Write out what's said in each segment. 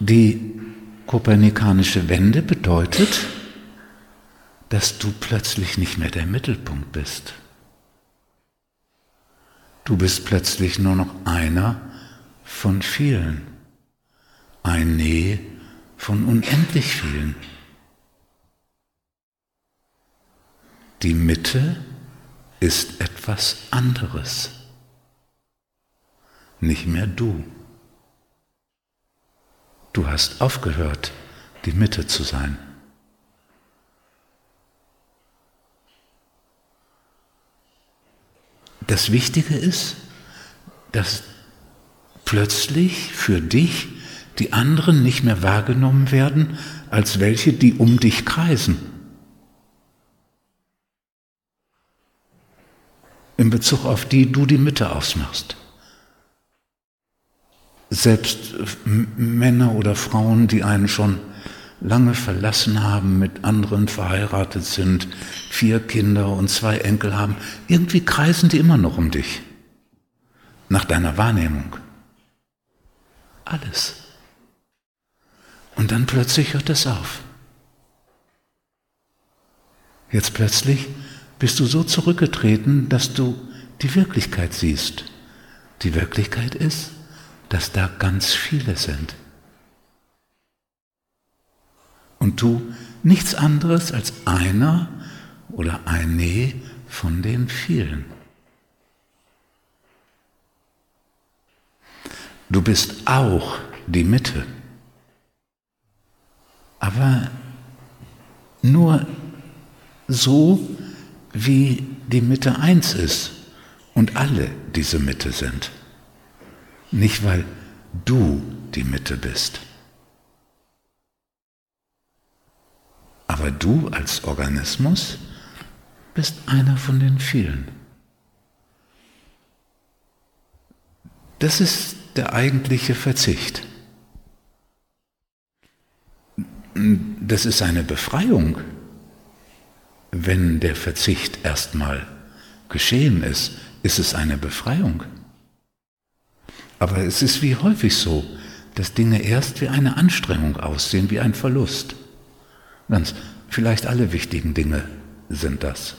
Die kopernikanische Wende bedeutet, dass du plötzlich nicht mehr der Mittelpunkt bist. Du bist plötzlich nur noch einer von vielen, ein Nee von unendlich vielen. Die Mitte ist etwas anderes, nicht mehr du. Du hast aufgehört, die Mitte zu sein. Das Wichtige ist, dass plötzlich für dich die anderen nicht mehr wahrgenommen werden als welche, die um dich kreisen. In Bezug auf die du die Mitte ausmachst. Selbst Männer oder Frauen, die einen schon lange verlassen haben, mit anderen verheiratet sind, vier Kinder und zwei Enkel haben, irgendwie kreisen die immer noch um dich. Nach deiner Wahrnehmung. Alles. Und dann plötzlich hört es auf. Jetzt plötzlich bist du so zurückgetreten, dass du die Wirklichkeit siehst. Die Wirklichkeit ist, dass da ganz viele sind und du nichts anderes als einer oder eine von den vielen. Du bist auch die Mitte, aber nur so, wie die Mitte eins ist und alle diese Mitte sind. Nicht weil du die Mitte bist. Aber du als Organismus bist einer von den vielen. Das ist der eigentliche Verzicht. Das ist eine Befreiung, wenn der Verzicht erstmal geschehen ist, ist es eine Befreiung. Aber es ist wie häufig so, dass Dinge erst wie eine Anstrengung aussehen, wie ein Verlust. Ganz, vielleicht alle wichtigen Dinge sind das.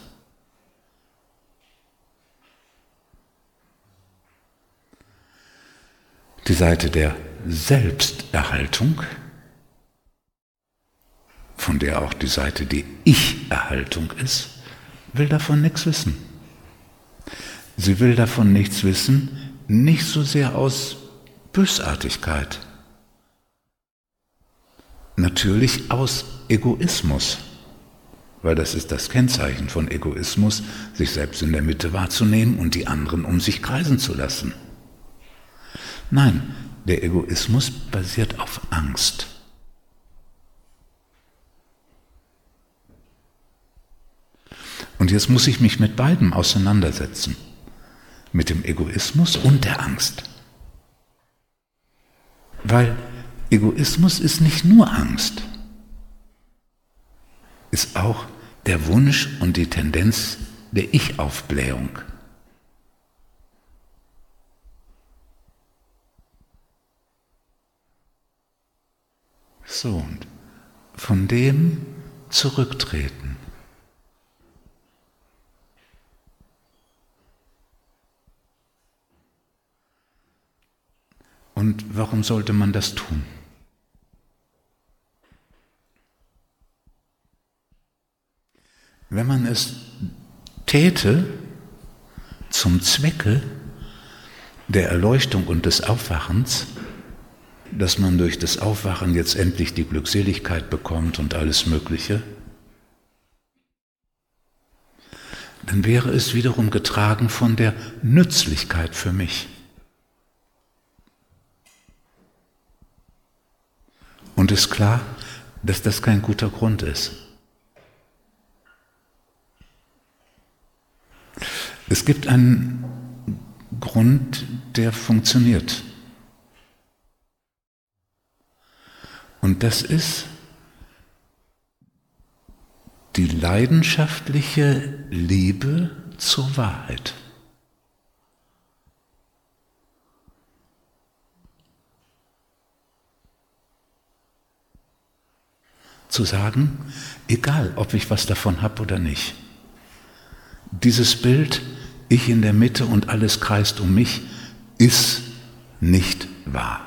Die Seite der Selbsterhaltung, von der auch die Seite die Ich-Erhaltung ist, will davon nichts wissen. Sie will davon nichts wissen, nicht so sehr aus Bösartigkeit, natürlich aus Egoismus, weil das ist das Kennzeichen von Egoismus, sich selbst in der Mitte wahrzunehmen und die anderen um sich kreisen zu lassen. Nein, der Egoismus basiert auf Angst. Und jetzt muss ich mich mit beidem auseinandersetzen, mit dem Egoismus und der Angst. Weil Egoismus ist nicht nur Angst ist auch der Wunsch und die Tendenz der Ich-Aufblähung. So, und von dem zurücktreten. Und warum sollte man das tun? wenn man es täte zum Zwecke der Erleuchtung und des Aufwachens, dass man durch das Aufwachen jetzt endlich die Glückseligkeit bekommt und alles Mögliche, dann wäre es wiederum getragen von der Nützlichkeit für mich. Und ist klar, dass das kein guter Grund ist. Es gibt einen Grund, der funktioniert. Und das ist die leidenschaftliche Liebe zur Wahrheit. Zu sagen, egal ob ich was davon habe oder nicht. Dieses Bild, ich in der Mitte und alles kreist um mich, ist nicht wahr.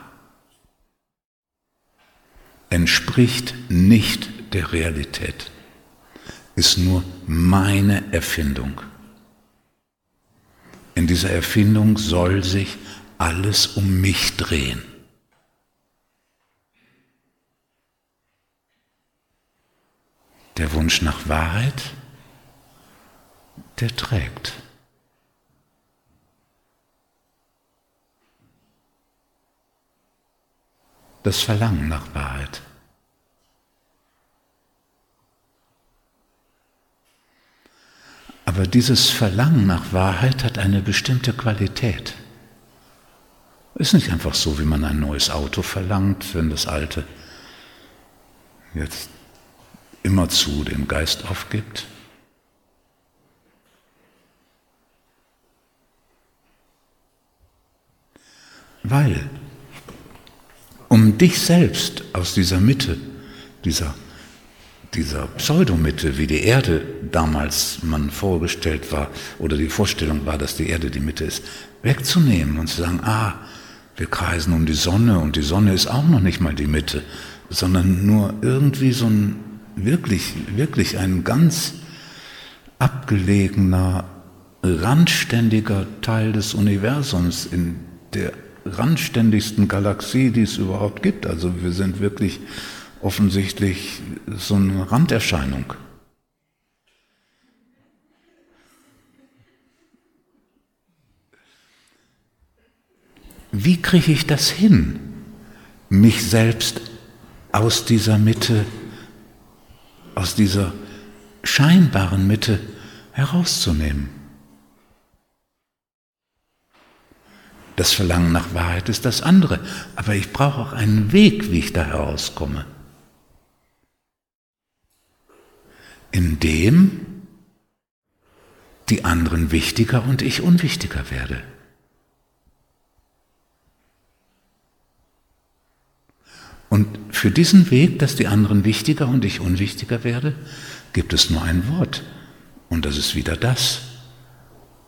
Entspricht nicht der Realität, ist nur meine Erfindung. In dieser Erfindung soll sich alles um mich drehen. Der Wunsch nach Wahrheit, der trägt. Das Verlangen nach Wahrheit. Aber dieses Verlangen nach Wahrheit hat eine bestimmte Qualität. Ist nicht einfach so, wie man ein neues Auto verlangt, wenn das alte jetzt immerzu den Geist aufgibt. Weil, um dich selbst aus dieser Mitte, dieser dieser Pseudomitte, wie die Erde damals man vorgestellt war, oder die Vorstellung war, dass die Erde die Mitte ist, wegzunehmen und zu sagen, ah, wir kreisen um die Sonne und die Sonne ist auch noch nicht mal die Mitte, sondern nur irgendwie so ein wirklich, wirklich ein ganz abgelegener, randständiger Teil des Universums in der randständigsten Galaxie, die es überhaupt gibt. Also wir sind wirklich offensichtlich so eine Randerscheinung. Wie kriege ich das hin, mich selbst aus dieser Mitte, aus dieser scheinbaren Mitte herauszunehmen? Das Verlangen nach Wahrheit ist das andere, aber ich brauche auch einen Weg, wie ich da herauskomme. in dem die anderen wichtiger und ich unwichtiger werde. Und für diesen Weg, dass die anderen wichtiger und ich unwichtiger werde, gibt es nur ein Wort. Und das ist wieder das.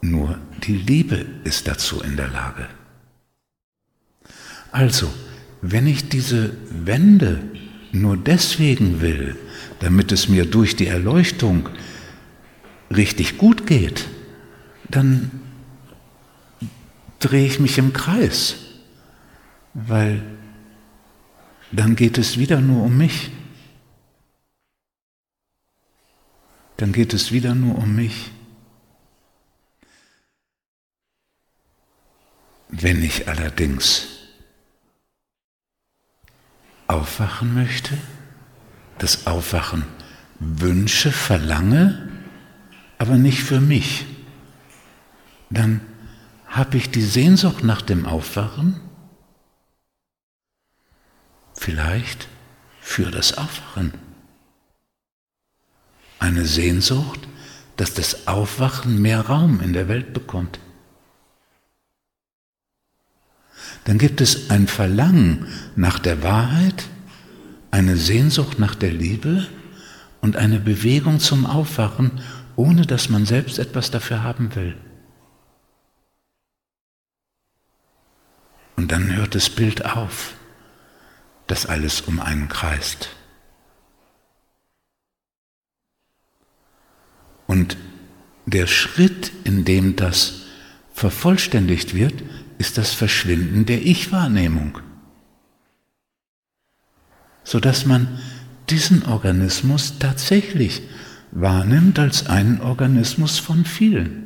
Nur die Liebe ist dazu in der Lage. Also, wenn ich diese Wende nur deswegen will, damit es mir durch die Erleuchtung richtig gut geht, dann drehe ich mich im Kreis, weil dann geht es wieder nur um mich. Dann geht es wieder nur um mich. Wenn ich allerdings aufwachen möchte, das Aufwachen wünsche, verlange, aber nicht für mich, dann habe ich die Sehnsucht nach dem Aufwachen, vielleicht für das Aufwachen. Eine Sehnsucht, dass das Aufwachen mehr Raum in der Welt bekommt. Dann gibt es ein Verlangen nach der Wahrheit, eine Sehnsucht nach der Liebe und eine Bewegung zum Aufwachen, ohne dass man selbst etwas dafür haben will. Und dann hört das Bild auf, dass alles um einen kreist. Und der Schritt, in dem das vervollständigt wird, ist das Verschwinden der Ich-Wahrnehmung sodass man diesen Organismus tatsächlich wahrnimmt als einen Organismus von vielen.